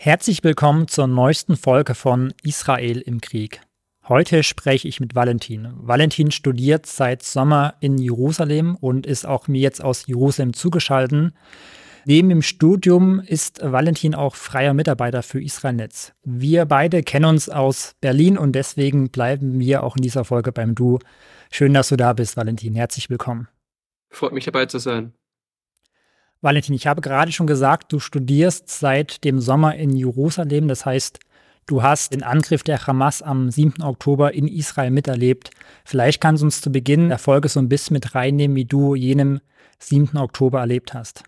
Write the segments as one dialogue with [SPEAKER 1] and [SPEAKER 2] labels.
[SPEAKER 1] Herzlich willkommen zur neuesten Folge von Israel im Krieg. Heute spreche ich mit Valentin. Valentin studiert seit Sommer in Jerusalem und ist auch mir jetzt aus Jerusalem zugeschaltet. Neben dem Studium ist Valentin auch freier Mitarbeiter für Israelnetz. Wir beide kennen uns aus Berlin und deswegen bleiben wir auch in dieser Folge beim Du. Schön, dass du da bist, Valentin. Herzlich willkommen.
[SPEAKER 2] Freut mich dabei zu sein.
[SPEAKER 1] Valentin, ich habe gerade schon gesagt, du studierst seit dem Sommer in Jerusalem. Das heißt, du hast den Angriff der Hamas am 7. Oktober in Israel miterlebt. Vielleicht kannst du uns zu Beginn der Folge so ein bisschen mit reinnehmen, wie du jenen 7. Oktober erlebt hast.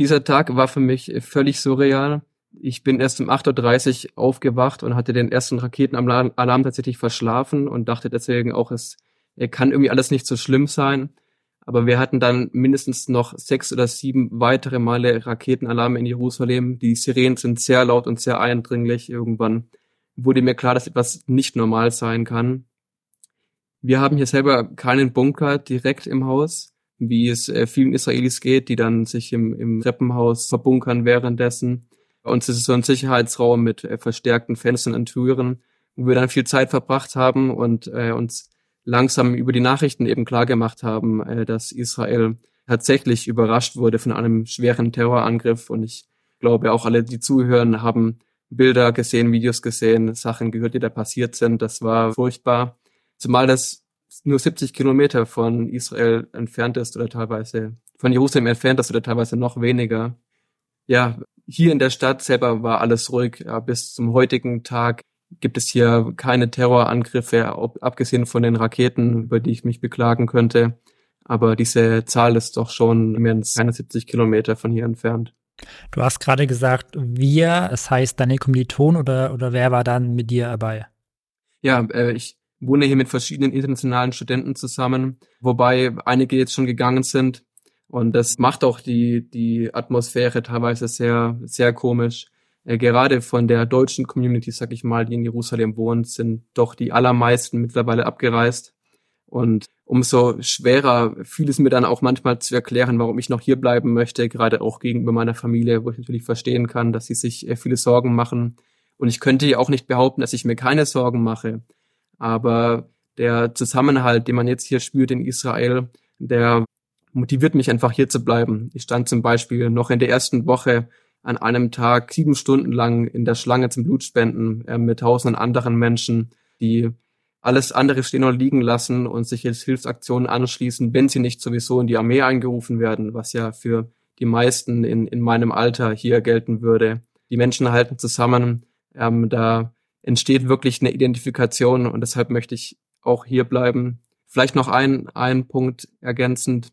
[SPEAKER 2] Dieser Tag war für mich völlig surreal. Ich bin erst um 8.30 Uhr aufgewacht und hatte den ersten Raketenalarm tatsächlich verschlafen und dachte deswegen auch, es kann irgendwie alles nicht so schlimm sein. Aber wir hatten dann mindestens noch sechs oder sieben weitere Male Raketenalarme in Jerusalem. Die Sirenen sind sehr laut und sehr eindringlich. Irgendwann wurde mir klar, dass etwas nicht normal sein kann. Wir haben hier selber keinen Bunker direkt im Haus, wie es äh, vielen Israelis geht, die dann sich im, im Treppenhaus verbunkern währenddessen. Bei uns ist es so ein Sicherheitsraum mit äh, verstärkten Fenstern und Türen, wo wir dann viel Zeit verbracht haben und äh, uns langsam über die Nachrichten eben klar gemacht haben, äh, dass Israel tatsächlich überrascht wurde von einem schweren Terrorangriff. Und ich glaube, auch alle, die zuhören, haben Bilder gesehen, Videos gesehen, Sachen gehört, die da passiert sind. Das war furchtbar. Zumal das nur 70 Kilometer von Israel entfernt ist oder teilweise von Jerusalem entfernt ist oder teilweise noch weniger. Ja, hier in der Stadt selber war alles ruhig. Ja, bis zum heutigen Tag gibt es hier keine Terrorangriffe, abgesehen von den Raketen, über die ich mich beklagen könnte. Aber diese Zahl ist doch schon mehr als 71 Kilometer von hier entfernt.
[SPEAKER 1] Du hast gerade gesagt, wir, das heißt deine Kommilitonen oder, oder wer war dann mit dir dabei?
[SPEAKER 2] Ja, äh, ich wohne hier mit verschiedenen internationalen Studenten zusammen, wobei einige jetzt schon gegangen sind. Und das macht auch die, die Atmosphäre teilweise sehr, sehr komisch äh, gerade von der deutschen Community, sag ich mal, die in Jerusalem wohnt, sind doch die allermeisten mittlerweile abgereist. Und umso schwerer fiel es mir dann auch manchmal zu erklären, warum ich noch hier bleiben möchte, gerade auch gegenüber meiner Familie, wo ich natürlich verstehen kann, dass sie sich äh, viele Sorgen machen. Und ich könnte ja auch nicht behaupten, dass ich mir keine Sorgen mache. Aber der Zusammenhalt, den man jetzt hier spürt in Israel, der motiviert mich einfach hier zu bleiben. Ich stand zum Beispiel noch in der ersten Woche an einem Tag sieben Stunden lang in der Schlange zum Blutspenden äh, mit tausenden anderen Menschen, die alles andere stehen und liegen lassen und sich jetzt Hilfsaktionen anschließen, wenn sie nicht sowieso in die Armee eingerufen werden, was ja für die meisten in, in meinem Alter hier gelten würde. Die Menschen halten zusammen, ähm, da entsteht wirklich eine Identifikation und deshalb möchte ich auch hier bleiben. Vielleicht noch ein, ein Punkt ergänzend.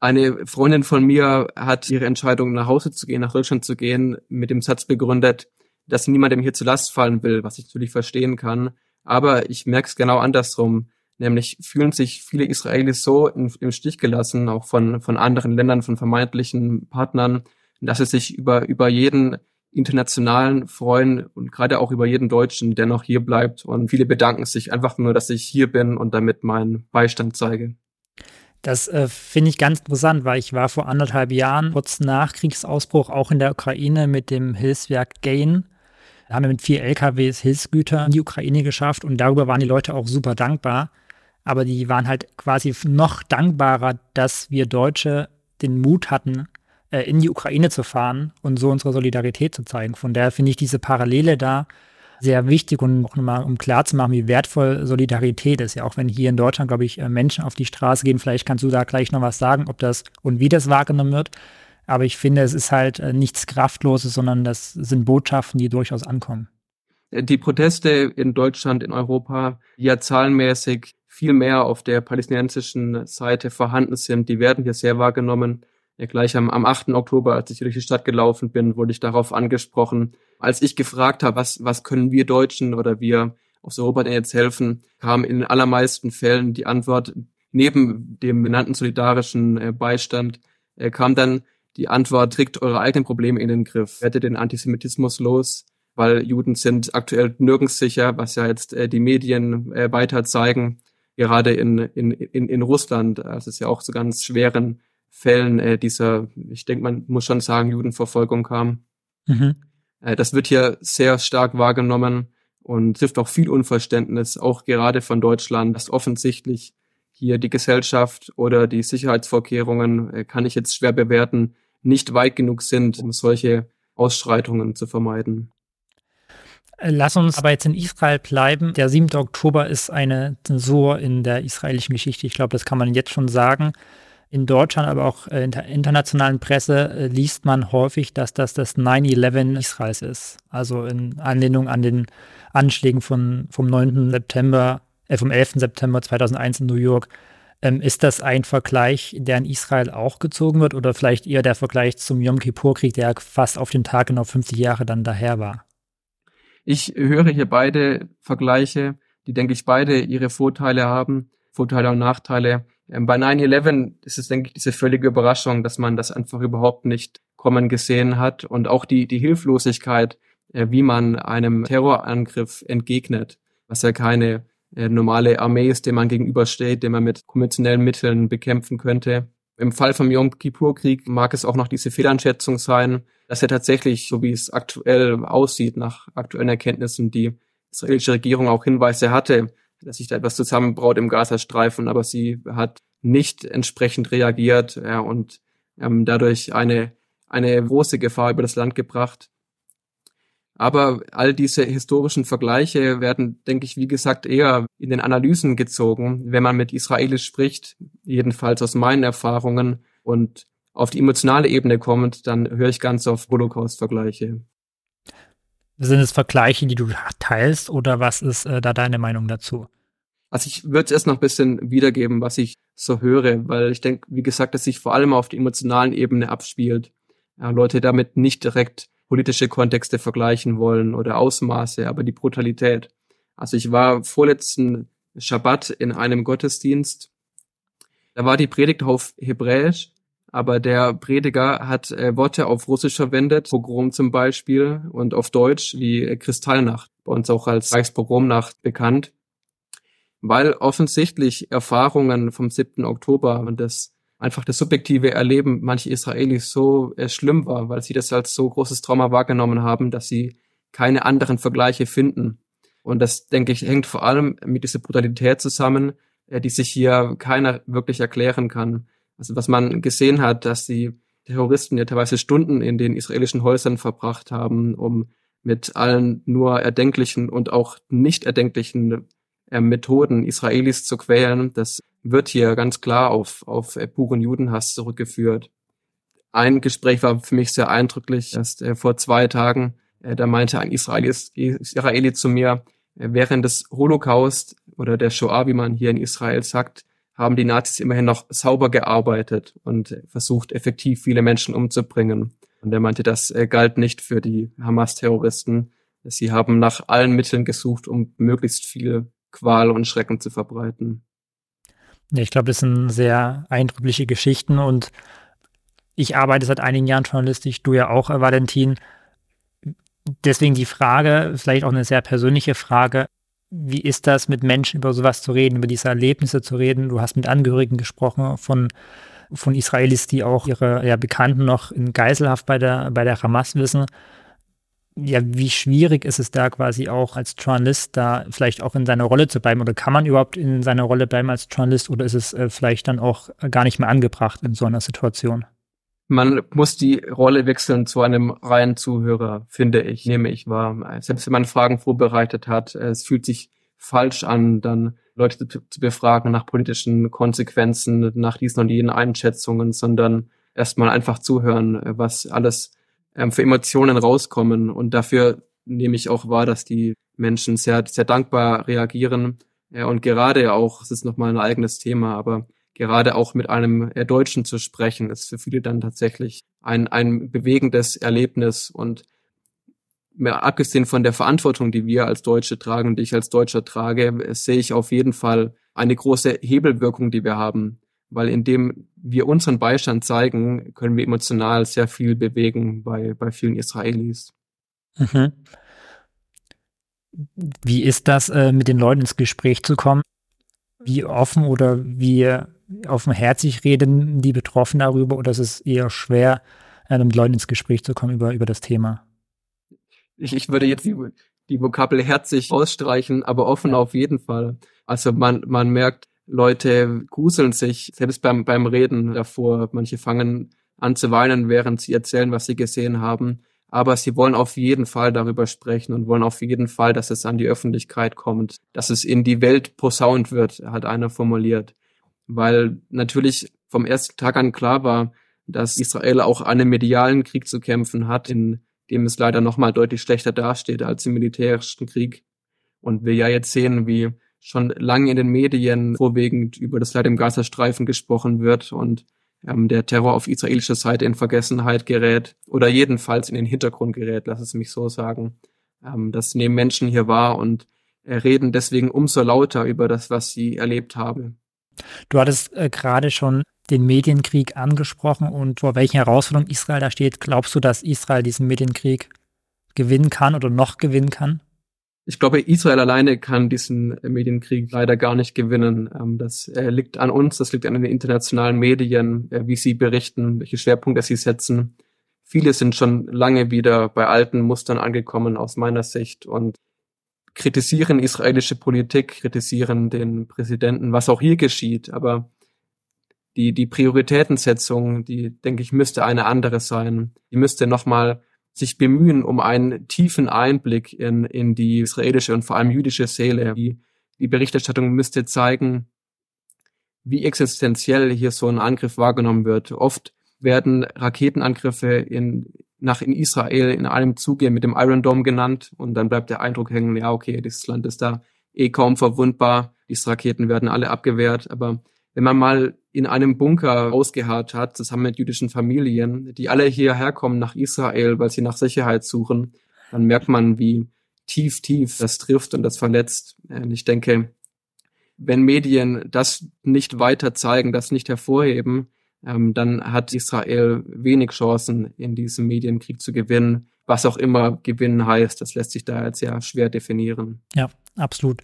[SPEAKER 2] Eine Freundin von mir hat ihre Entscheidung, nach Hause zu gehen, nach Deutschland zu gehen, mit dem Satz begründet, dass niemandem hier zu Last fallen will, was ich natürlich verstehen kann. Aber ich merke es genau andersrum. Nämlich fühlen sich viele Israelis so in, im Stich gelassen, auch von, von anderen Ländern, von vermeintlichen Partnern, dass sie sich über, über jeden internationalen freuen und gerade auch über jeden Deutschen, der noch hier bleibt. Und viele bedanken sich einfach nur, dass ich hier bin und damit meinen Beistand zeige.
[SPEAKER 1] Das äh, finde ich ganz interessant, weil ich war vor anderthalb Jahren, kurz nach Kriegsausbruch, auch in der Ukraine mit dem Hilfswerk Gain. Da haben wir mit vier LKWs Hilfsgüter in die Ukraine geschafft und darüber waren die Leute auch super dankbar. Aber die waren halt quasi noch dankbarer, dass wir Deutsche den Mut hatten, äh, in die Ukraine zu fahren und so unsere Solidarität zu zeigen. Von daher finde ich diese Parallele da sehr wichtig und auch nochmal, um klarzumachen, wie wertvoll Solidarität ist. Ja, auch wenn hier in Deutschland, glaube ich, äh, Menschen auf die Straße gehen, vielleicht kannst du da gleich noch was sagen, ob das und wie das wahrgenommen wird. Aber ich finde, es ist halt äh, nichts Kraftloses, sondern das sind Botschaften, die durchaus ankommen.
[SPEAKER 2] Die Proteste in Deutschland, in Europa, die ja zahlenmäßig viel mehr auf der palästinensischen Seite vorhanden sind, die werden hier sehr wahrgenommen. Ja, gleich am, am 8. Oktober, als ich durch die Stadt gelaufen bin, wurde ich darauf angesprochen. Als ich gefragt habe, was, was können wir Deutschen oder wir aus Europa denn jetzt helfen, kam in den allermeisten Fällen die Antwort, neben dem benannten solidarischen äh, Beistand, äh, kam dann die Antwort, trägt eure eigenen Probleme in den Griff, werdet den Antisemitismus los, weil Juden sind aktuell nirgends sicher, was ja jetzt äh, die Medien weiter zeigen, gerade in, in, in, in Russland, das ist ja auch zu ganz schweren Fällen äh, dieser, ich denke, man muss schon sagen, Judenverfolgung kam. Mhm. Äh, das wird hier sehr stark wahrgenommen und trifft auch viel Unverständnis, auch gerade von Deutschland, dass offensichtlich hier die Gesellschaft oder die Sicherheitsvorkehrungen, äh, kann ich jetzt schwer bewerten, nicht weit genug sind, um solche Ausschreitungen zu vermeiden.
[SPEAKER 1] Äh, lass uns aber jetzt in Israel bleiben. Der 7. Oktober ist eine Zensur in der israelischen Geschichte. Ich glaube, das kann man jetzt schon sagen. In Deutschland, aber auch in der internationalen Presse äh, liest man häufig, dass das das 9-11 Israels ist. Also in Anlehnung an den Anschlägen von, vom 9. September, äh, vom 11. September 2001 in New York. Ähm, ist das ein Vergleich, der in Israel auch gezogen wird oder vielleicht eher der Vergleich zum Yom Kippur-Krieg, der fast auf den Tag genau 50 Jahre dann daher war?
[SPEAKER 2] Ich höre hier beide Vergleiche, die, denke ich, beide ihre Vorteile haben, Vorteile und Nachteile. Ähm, bei 9-11 ist es, denke ich, diese völlige Überraschung, dass man das einfach überhaupt nicht kommen gesehen hat und auch die, die Hilflosigkeit, äh, wie man einem Terrorangriff entgegnet, was ja keine äh, normale Armee ist, dem man gegenübersteht, den man mit konventionellen Mitteln bekämpfen könnte. Im Fall vom Yom Kippur-Krieg mag es auch noch diese Fehleinschätzung sein, dass er tatsächlich, so wie es aktuell aussieht, nach aktuellen Erkenntnissen, die israelische Regierung auch Hinweise hatte, dass sich da etwas zusammenbraut im Gazastreifen, aber sie hat nicht entsprechend reagiert ja, und ähm, dadurch eine, eine große Gefahr über das Land gebracht. Aber all diese historischen Vergleiche werden, denke ich, wie gesagt, eher in den Analysen gezogen, wenn man mit Israelis spricht, jedenfalls aus meinen Erfahrungen und auf die emotionale Ebene kommt, dann höre ich ganz auf Holocaust-Vergleiche.
[SPEAKER 1] Sind es Vergleiche, die du teilst oder was ist äh, da deine Meinung dazu?
[SPEAKER 2] Also ich würde es erst noch ein bisschen wiedergeben, was ich so höre, weil ich denke, wie gesagt, dass sich vor allem auf der emotionalen Ebene abspielt. Ja, Leute damit nicht direkt politische Kontexte vergleichen wollen oder Ausmaße, aber die Brutalität. Also ich war vorletzten Schabbat in einem Gottesdienst. Da war die Predigt auf Hebräisch, aber der Prediger hat äh, Worte auf Russisch verwendet, Pogrom zum Beispiel, und auf Deutsch wie Kristallnacht, bei uns auch als Reichspogromnacht bekannt, weil offensichtlich Erfahrungen vom 7. Oktober und das einfach das subjektive Erleben mancher Israelis so äh, schlimm war, weil sie das als so großes Trauma wahrgenommen haben, dass sie keine anderen Vergleiche finden. Und das, denke ich, hängt vor allem mit dieser Brutalität zusammen, äh, die sich hier keiner wirklich erklären kann. Also was man gesehen hat, dass die Terroristen ja teilweise Stunden in den israelischen Häusern verbracht haben, um mit allen nur erdenklichen und auch nicht erdenklichen äh, Methoden Israelis zu quälen, das wird hier ganz klar auf, auf äh, puren Judenhass zurückgeführt. Ein Gespräch war für mich sehr eindrücklich, erst äh, vor zwei Tagen, äh, da meinte ein Israelis, Israeli zu mir, äh, während des Holocaust oder der Shoah, wie man hier in Israel sagt, haben die Nazis immerhin noch sauber gearbeitet und versucht, effektiv viele Menschen umzubringen. Und er meinte, das äh, galt nicht für die Hamas-Terroristen. Sie haben nach allen Mitteln gesucht, um möglichst viel Qual und Schrecken zu verbreiten.
[SPEAKER 1] Ja, ich glaube, das sind sehr eindrückliche Geschichten und ich arbeite seit einigen Jahren journalistisch, du ja auch, äh, Valentin. Deswegen die Frage, vielleicht auch eine sehr persönliche Frage, wie ist das, mit Menschen über sowas zu reden, über diese Erlebnisse zu reden? Du hast mit Angehörigen gesprochen von, von Israelis, die auch ihre ja, Bekannten noch in Geiselhaft bei der, bei der Hamas wissen ja, wie schwierig ist es da quasi auch als Journalist da vielleicht auch in seiner Rolle zu bleiben oder kann man überhaupt in seiner Rolle bleiben als Journalist oder ist es äh, vielleicht dann auch gar nicht mehr angebracht in so einer Situation?
[SPEAKER 2] Man muss die Rolle wechseln zu einem reinen Zuhörer, finde ich, nehme ich wahr. Selbst wenn man Fragen vorbereitet hat, es fühlt sich falsch an, dann Leute zu, befragen nach politischen Konsequenzen, nach diesen und jenen Einschätzungen, sondern erstmal einfach zuhören, was alles ähm, für Emotionen rauskommen. Und dafür nehme ich auch wahr, dass die Menschen sehr, sehr dankbar reagieren. Und gerade auch, es ist nochmal ein eigenes Thema, aber gerade auch mit einem äh, Deutschen zu sprechen, ist für viele dann tatsächlich ein, ein bewegendes Erlebnis und mehr abgesehen von der Verantwortung, die wir als Deutsche tragen und die ich als Deutscher trage, sehe ich auf jeden Fall eine große Hebelwirkung, die wir haben weil indem wir unseren Beistand zeigen, können wir emotional sehr viel bewegen bei, bei vielen Israelis. Mhm.
[SPEAKER 1] Wie ist das, äh, mit den Leuten ins Gespräch zu kommen? Wie offen oder wie offenherzig reden die Betroffenen darüber oder ist es eher schwer, äh, mit Leuten ins Gespräch zu kommen über, über das Thema?
[SPEAKER 2] Ich, ich würde jetzt die, die Vokabel herzig ausstreichen, aber offen auf jeden Fall. Also man, man merkt, Leute gruseln sich, selbst beim, beim Reden davor. Manche fangen an zu weinen, während sie erzählen, was sie gesehen haben. Aber sie wollen auf jeden Fall darüber sprechen und wollen auf jeden Fall, dass es an die Öffentlichkeit kommt, dass es in die Welt posaunt wird, hat einer formuliert. Weil natürlich vom ersten Tag an klar war, dass Israel auch einen medialen Krieg zu kämpfen hat, in dem es leider nochmal deutlich schlechter dasteht als im militärischen Krieg. Und wir ja jetzt sehen, wie schon lange in den Medien vorwiegend über das Leid im Gazastreifen gesprochen wird und ähm, der Terror auf israelischer Seite in Vergessenheit gerät oder jedenfalls in den Hintergrund gerät, lass es mich so sagen. Ähm, das nehmen Menschen hier wahr und äh, reden deswegen umso lauter über das, was sie erlebt haben.
[SPEAKER 1] Du hattest äh, gerade schon den Medienkrieg angesprochen und vor welchen Herausforderungen Israel da steht. Glaubst du, dass Israel diesen Medienkrieg gewinnen kann oder noch gewinnen kann?
[SPEAKER 2] Ich glaube, Israel alleine kann diesen Medienkrieg leider gar nicht gewinnen. Ähm, das äh, liegt an uns, das liegt an den internationalen Medien, äh, wie sie berichten, welche Schwerpunkte sie setzen. Viele sind schon lange wieder bei alten Mustern angekommen aus meiner Sicht und kritisieren israelische Politik, kritisieren den Präsidenten, was auch hier geschieht. Aber die, die Prioritätensetzung, die, denke ich, müsste eine andere sein. Die müsste nochmal sich bemühen um einen tiefen Einblick in, in die israelische und vor allem jüdische Seele. Die, die Berichterstattung müsste zeigen, wie existenziell hier so ein Angriff wahrgenommen wird. Oft werden Raketenangriffe in, nach in Israel in einem Zuge mit dem Iron Dome genannt und dann bleibt der Eindruck hängen, ja, okay, dieses Land ist da eh kaum verwundbar, diese Raketen werden alle abgewehrt, aber wenn man mal in einem Bunker ausgeharrt hat, zusammen mit jüdischen Familien, die alle hierher kommen nach Israel, weil sie nach Sicherheit suchen, dann merkt man, wie tief, tief das trifft und das verletzt. Und ich denke, wenn Medien das nicht weiter zeigen, das nicht hervorheben, ähm, dann hat Israel wenig Chancen, in diesem Medienkrieg zu gewinnen. Was auch immer gewinnen heißt, das lässt sich da jetzt ja schwer definieren.
[SPEAKER 1] Ja, absolut.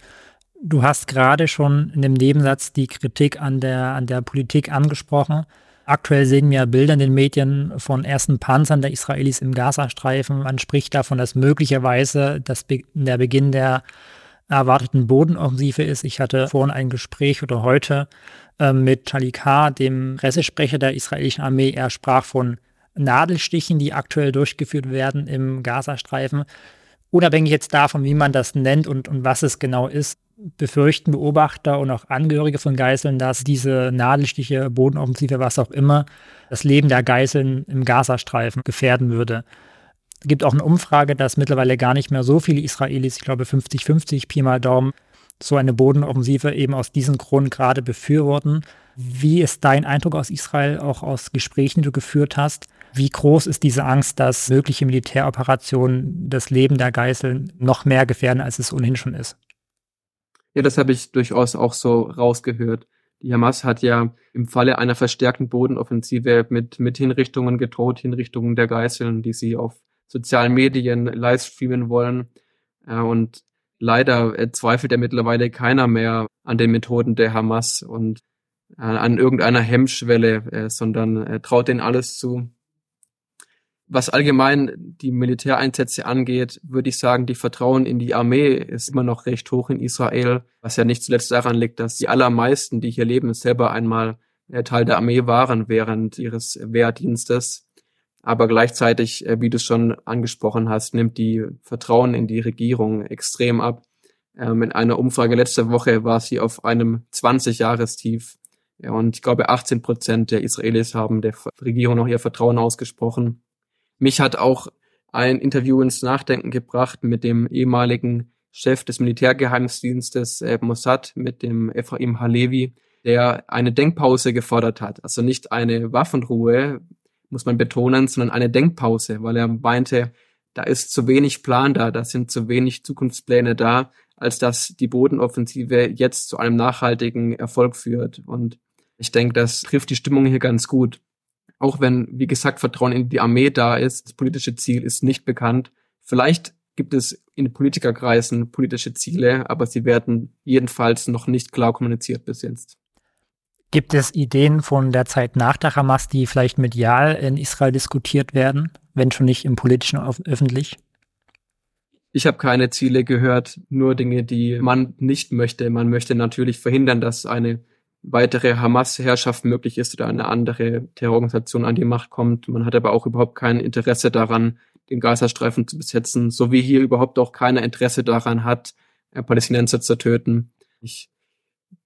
[SPEAKER 1] Du hast gerade schon in dem Nebensatz die Kritik an der, an der Politik angesprochen. Aktuell sehen wir Bilder in den Medien von ersten Panzern der Israelis im Gazastreifen. Man spricht davon, dass möglicherweise das der Beginn der erwarteten Bodenoffensive ist. Ich hatte vorhin ein Gespräch oder heute mit Charlie dem Pressesprecher der israelischen Armee. Er sprach von Nadelstichen, die aktuell durchgeführt werden im Gazastreifen. Unabhängig jetzt davon, wie man das nennt und, und was es genau ist, befürchten Beobachter und auch Angehörige von Geiseln, dass diese Nadelstiche, Bodenoffensive, was auch immer, das Leben der Geiseln im Gazastreifen gefährden würde. Es gibt auch eine Umfrage, dass mittlerweile gar nicht mehr so viele Israelis, ich glaube 50-50, Pi mal Daumen, so eine Bodenoffensive eben aus diesem Grund gerade befürworten. Wie ist dein Eindruck aus Israel, auch aus Gesprächen, die du geführt hast? Wie groß ist diese Angst, dass mögliche Militäroperationen das Leben der Geiseln noch mehr gefährden, als es ohnehin schon ist?
[SPEAKER 2] Ja, das habe ich durchaus auch so rausgehört. Die Hamas hat ja im Falle einer verstärkten Bodenoffensive mit, mit Hinrichtungen gedroht, Hinrichtungen der Geiseln, die sie auf sozialen Medien livestreamen wollen. Und leider zweifelt ja mittlerweile keiner mehr an den Methoden der Hamas und an irgendeiner Hemmschwelle, äh, sondern traut denen alles zu. Was allgemein die Militäreinsätze angeht, würde ich sagen, die Vertrauen in die Armee ist immer noch recht hoch in Israel, was ja nicht zuletzt daran liegt, dass die allermeisten, die hier leben, selber einmal äh, Teil der Armee waren während ihres Wehrdienstes. Aber gleichzeitig, äh, wie du schon angesprochen hast, nimmt die Vertrauen in die Regierung extrem ab. Ähm, in einer Umfrage letzte Woche war sie auf einem 20-Jahrestief. Und ich glaube, 18 Prozent der Israelis haben der Regierung noch ihr Vertrauen ausgesprochen. Mich hat auch ein Interview ins Nachdenken gebracht mit dem ehemaligen Chef des Militärgeheimdienstes äh, Mossad, mit dem Ephraim Halevi, der eine Denkpause gefordert hat. Also nicht eine Waffenruhe, muss man betonen, sondern eine Denkpause, weil er meinte, da ist zu wenig Plan da, da sind zu wenig Zukunftspläne da, als dass die Bodenoffensive jetzt zu einem nachhaltigen Erfolg führt. Und ich denke, das trifft die Stimmung hier ganz gut. Auch wenn, wie gesagt, Vertrauen in die Armee da ist, das politische Ziel ist nicht bekannt. Vielleicht gibt es in Politikerkreisen politische Ziele, aber sie werden jedenfalls noch nicht klar kommuniziert bis jetzt.
[SPEAKER 1] Gibt es Ideen von der Zeit nach der Hamas, die vielleicht medial in Israel diskutiert werden, wenn schon nicht im politischen öffentlich?
[SPEAKER 2] Ich habe keine Ziele gehört, nur Dinge, die man nicht möchte. Man möchte natürlich verhindern, dass eine weitere Hamas-Herrschaft möglich ist oder eine andere Terrororganisation an die Macht kommt. Man hat aber auch überhaupt kein Interesse daran, den Gazastreifen zu besetzen, so wie hier überhaupt auch keiner Interesse daran hat, Palästinenser zu töten. Ich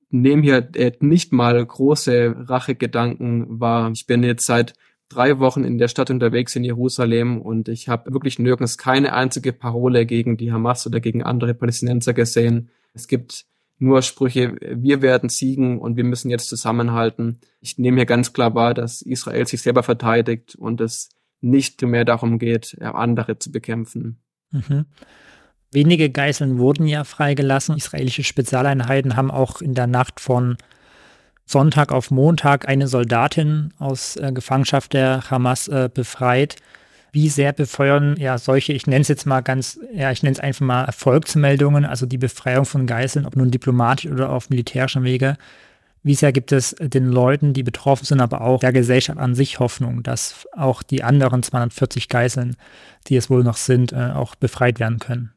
[SPEAKER 2] nehme hier äh, nicht mal große Rachegedanken wahr. Ich bin jetzt seit drei Wochen in der Stadt unterwegs in Jerusalem und ich habe wirklich nirgends keine einzige Parole gegen die Hamas oder gegen andere Palästinenser gesehen. Es gibt nur Sprüche, wir werden siegen und wir müssen jetzt zusammenhalten. Ich nehme hier ganz klar wahr, dass Israel sich selber verteidigt und es nicht mehr darum geht, andere zu bekämpfen. Mhm.
[SPEAKER 1] Wenige Geiseln wurden ja freigelassen. Israelische Spezialeinheiten haben auch in der Nacht von Sonntag auf Montag eine Soldatin aus äh, Gefangenschaft der Hamas äh, befreit. Wie sehr befeuern ja solche, ich nenne es jetzt mal ganz, ja, ich nenne es einfach mal Erfolgsmeldungen, also die Befreiung von Geiseln, ob nun diplomatisch oder auf militärischem Wege. Wie sehr gibt es den Leuten, die betroffen sind, aber auch der Gesellschaft an sich Hoffnung, dass auch die anderen 240 Geiseln, die es wohl noch sind, äh, auch befreit werden können?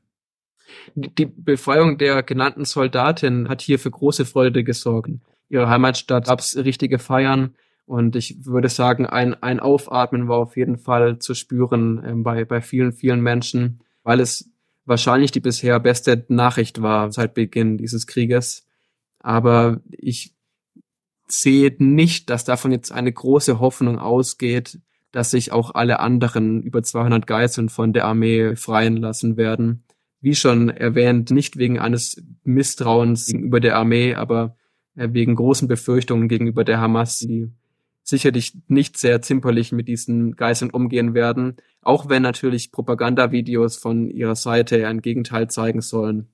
[SPEAKER 2] Die Befreiung der genannten Soldatin hat hier für große Freude gesorgt ihrer Heimatstadt gab es richtige Feiern. Und ich würde sagen, ein, ein Aufatmen war auf jeden Fall zu spüren äh, bei, bei vielen, vielen Menschen, weil es wahrscheinlich die bisher beste Nachricht war seit Beginn dieses Krieges. Aber ich sehe nicht, dass davon jetzt eine große Hoffnung ausgeht, dass sich auch alle anderen über 200 Geiseln von der Armee freien lassen werden. Wie schon erwähnt, nicht wegen eines Misstrauens gegenüber der Armee, aber äh, wegen großen Befürchtungen gegenüber der Hamas, die sicherlich nicht sehr zimperlich mit diesen Geiseln umgehen werden, auch wenn natürlich Propagandavideos von ihrer Seite ein Gegenteil zeigen sollen.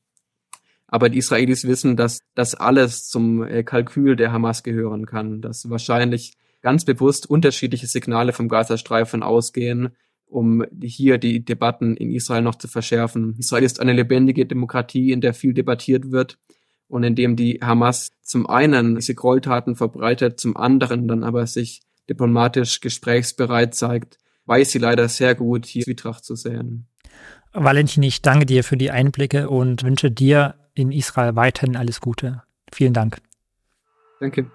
[SPEAKER 2] Aber die Israelis wissen, dass das alles zum äh, Kalkül der Hamas gehören kann, dass wahrscheinlich ganz bewusst unterschiedliche Signale vom Gazastreifen ausgehen, um hier die Debatten in Israel noch zu verschärfen. Israel ist eine lebendige Demokratie, in der viel debattiert wird und indem die Hamas zum einen diese Gräueltaten verbreitet, zum anderen dann aber sich diplomatisch gesprächsbereit zeigt, weiß sie leider sehr gut, hier Zwietracht zu sehen.
[SPEAKER 1] Valentin, ich danke dir für die Einblicke und wünsche dir in Israel weiterhin alles Gute. Vielen Dank.
[SPEAKER 2] Danke.